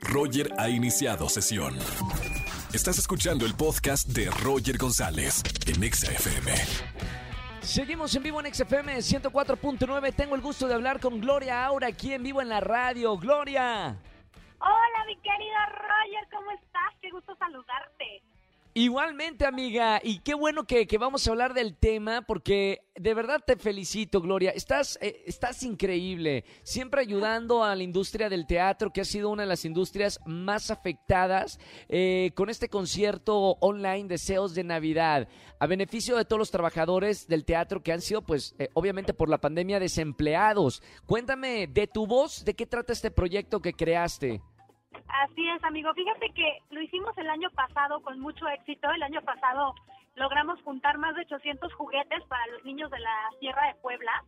Roger ha iniciado sesión. Estás escuchando el podcast de Roger González en XFM. Seguimos en vivo en XFM 104.9. Tengo el gusto de hablar con Gloria Aura aquí en vivo en la radio. Gloria. Hola, mi querido Roger, ¿cómo estás? Qué gusto saludarte. Igualmente, amiga, y qué bueno que, vamos a hablar del tema, porque de verdad te felicito, Gloria. Estás, eh, estás increíble, siempre ayudando a la industria del teatro, que ha sido una de las industrias más afectadas eh, con este concierto online Deseos de Navidad, a beneficio de todos los trabajadores del teatro que han sido, pues, eh, obviamente por la pandemia, desempleados. Cuéntame de tu voz, ¿de qué trata este proyecto que creaste? Así es, amigo. Fíjate que lo hicimos el año pasado con mucho éxito. El año pasado logramos juntar más de 800 juguetes para los niños de la Sierra de Puebla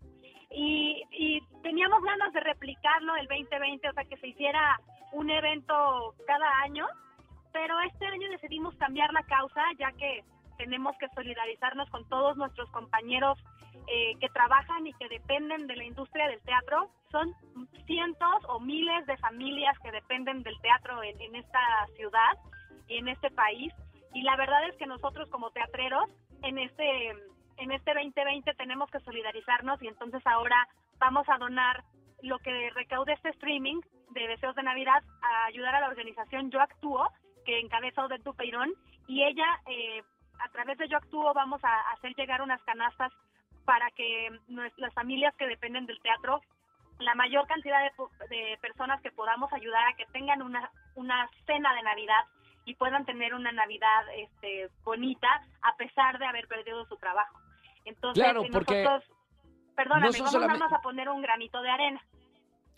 y, y teníamos ganas de replicarlo el 2020, o sea, que se hiciera un evento cada año, pero este año decidimos cambiar la causa ya que tenemos que solidarizarnos con todos nuestros compañeros eh, que trabajan y que dependen de la industria del teatro. Son cientos o miles de familias que dependen del teatro en, en esta ciudad y en este país. Y la verdad es que nosotros como teatreros en este en este 2020 tenemos que solidarizarnos y entonces ahora vamos a donar lo que recaude este streaming de Deseos de Navidad a ayudar a la organización Yo Actúo, que encabeza Odette Dupeirón, y ella, eh, a través de Yo Actúo, vamos a hacer llegar unas canastas para que las familias que dependen del teatro, la mayor cantidad de, personas que podamos ayudar a que tengan una, una cena de Navidad y puedan tener una Navidad este, bonita a pesar de haber perdido su trabajo. Entonces, claro, porque nosotros, perdóname, vamos solamente... a poner un granito de arena.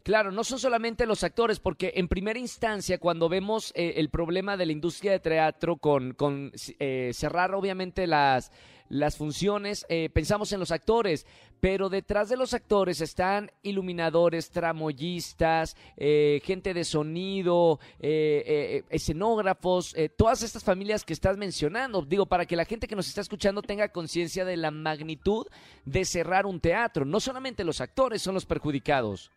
Claro, no son solamente los actores, porque en primera instancia, cuando vemos eh, el problema de la industria de teatro con, con eh, cerrar obviamente las, las funciones, eh, pensamos en los actores, pero detrás de los actores están iluminadores, tramoyistas, gente de sonido, escenógrafos, todas estas familias que estás mencionando. Digo, para que la gente que nos está escuchando tenga conciencia de la magnitud de cerrar un teatro. No solamente los actores son los perjudicados.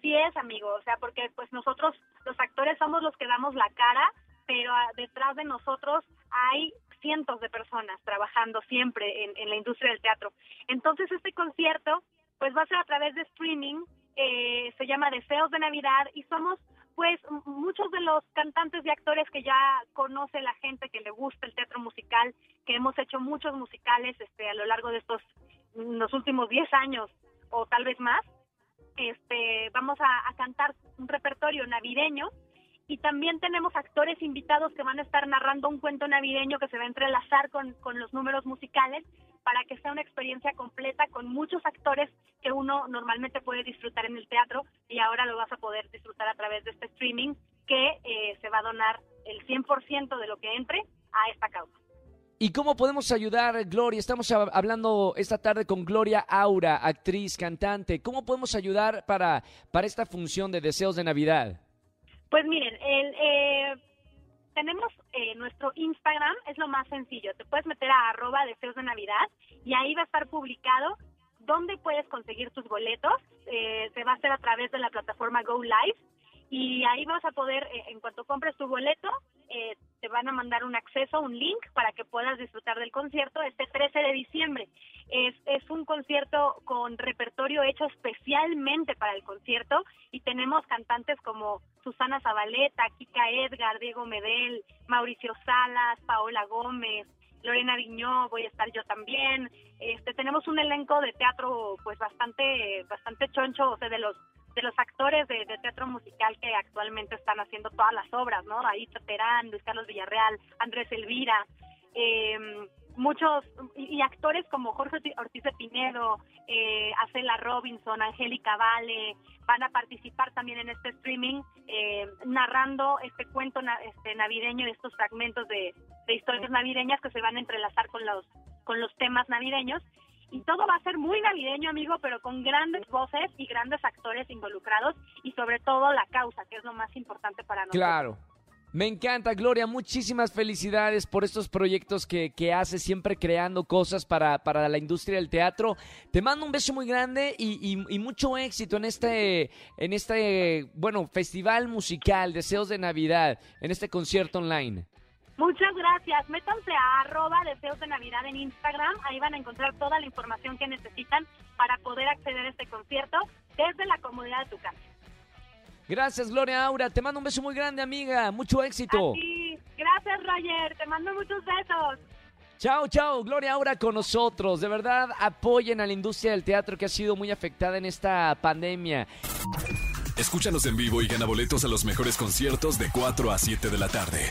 Así es, amigo, o sea, porque pues nosotros los actores somos los que damos la cara, pero ah, detrás de nosotros hay cientos de personas trabajando siempre en, la industria del teatro. Entonces este concierto pues va a ser a través de streaming, eh, se llama Deseos de Navidad y somos pues muchos de los cantantes y actores que ya conoce la gente que le gusta el teatro musical, que hemos hecho muchos musicales este a lo largo de estos los últimos 10 años o tal vez más. Este, vamos a cantar un repertorio navideño y también tenemos actores invitados que van a estar narrando un cuento navideño que se va a entrelazar con, los números musicales para que sea una experiencia completa con muchos actores que uno normalmente puede disfrutar en el teatro y ahora lo vas a poder disfrutar a través de este streaming que eh, se va a donar el 100% de lo que entre. ¿Y cómo podemos ayudar, Gloria? Estamos hablando esta tarde con Gloria Aura, actriz, cantante. ¿Cómo podemos ayudar para, para esta función de Deseos de Navidad? Pues miren, el, eh, tenemos eh, nuestro Instagram, es lo más sencillo. Te puedes meter a arroba deseos de Navidad y ahí va a estar publicado dónde puedes conseguir tus boletos. Eh, se va a hacer a través de la plataforma Go Live y ahí vas a poder, en cuanto compres tu boleto, te van a mandar un acceso, un link para que puedas disfrutar del concierto este 13 de diciembre. Es, es un concierto con repertorio hecho especialmente para el concierto y tenemos cantantes como Susana Zabaleta, Kika Edgar, Diego Medel, Mauricio Salas, Paola Gómez, Lorena Viñó, voy a estar yo también. Este tenemos un elenco de teatro pues bastante bastante choncho, o sea, de los de los actores de, teatro musical que actualmente están haciendo todas las obras, ¿no? Ahí Terán, Luis Carlos Villarreal, Andrés Elvira, eh, muchos y, actores como Jorge Ortiz de Pinedo, eh, Acela Robinson, Angélica Vale, van a participar también en este streaming eh, narrando este cuento este navideño, estos fragmentos de, de historias navideñas que se van a entrelazar con los con los temas navideños y todo va a ser muy navideño, amigo, pero con grandes voces y grandes actores involucrados y sobre todo la causa, que es lo más importante para nosotros. Claro. Me encanta, Gloria. Muchísimas felicidades por estos proyectos que, que haces, siempre creando cosas para, para, la industria del teatro. Te mando un beso muy grande y, y, mucho éxito en este, en este, bueno, festival musical, Deseos de Navidad, en este concierto online. Muchas gracias. Métanse a arroba deseos de Navidad en Instagram. Ahí van a encontrar toda la información que necesitan para poder acceder a este concierto desde la comodidad de tu casa. Gracias, Gloria Aura. Te mando un beso muy grande, amiga. Mucho éxito. Gracias, Roger. Te mando muchos besos. Chao, chao, Gloria Aura con nosotros. De verdad, apoyen a la industria del teatro que ha sido muy afectada en esta pandemia. Escúchanos en vivo y gana boletos a los mejores conciertos de 4 a 7 de la tarde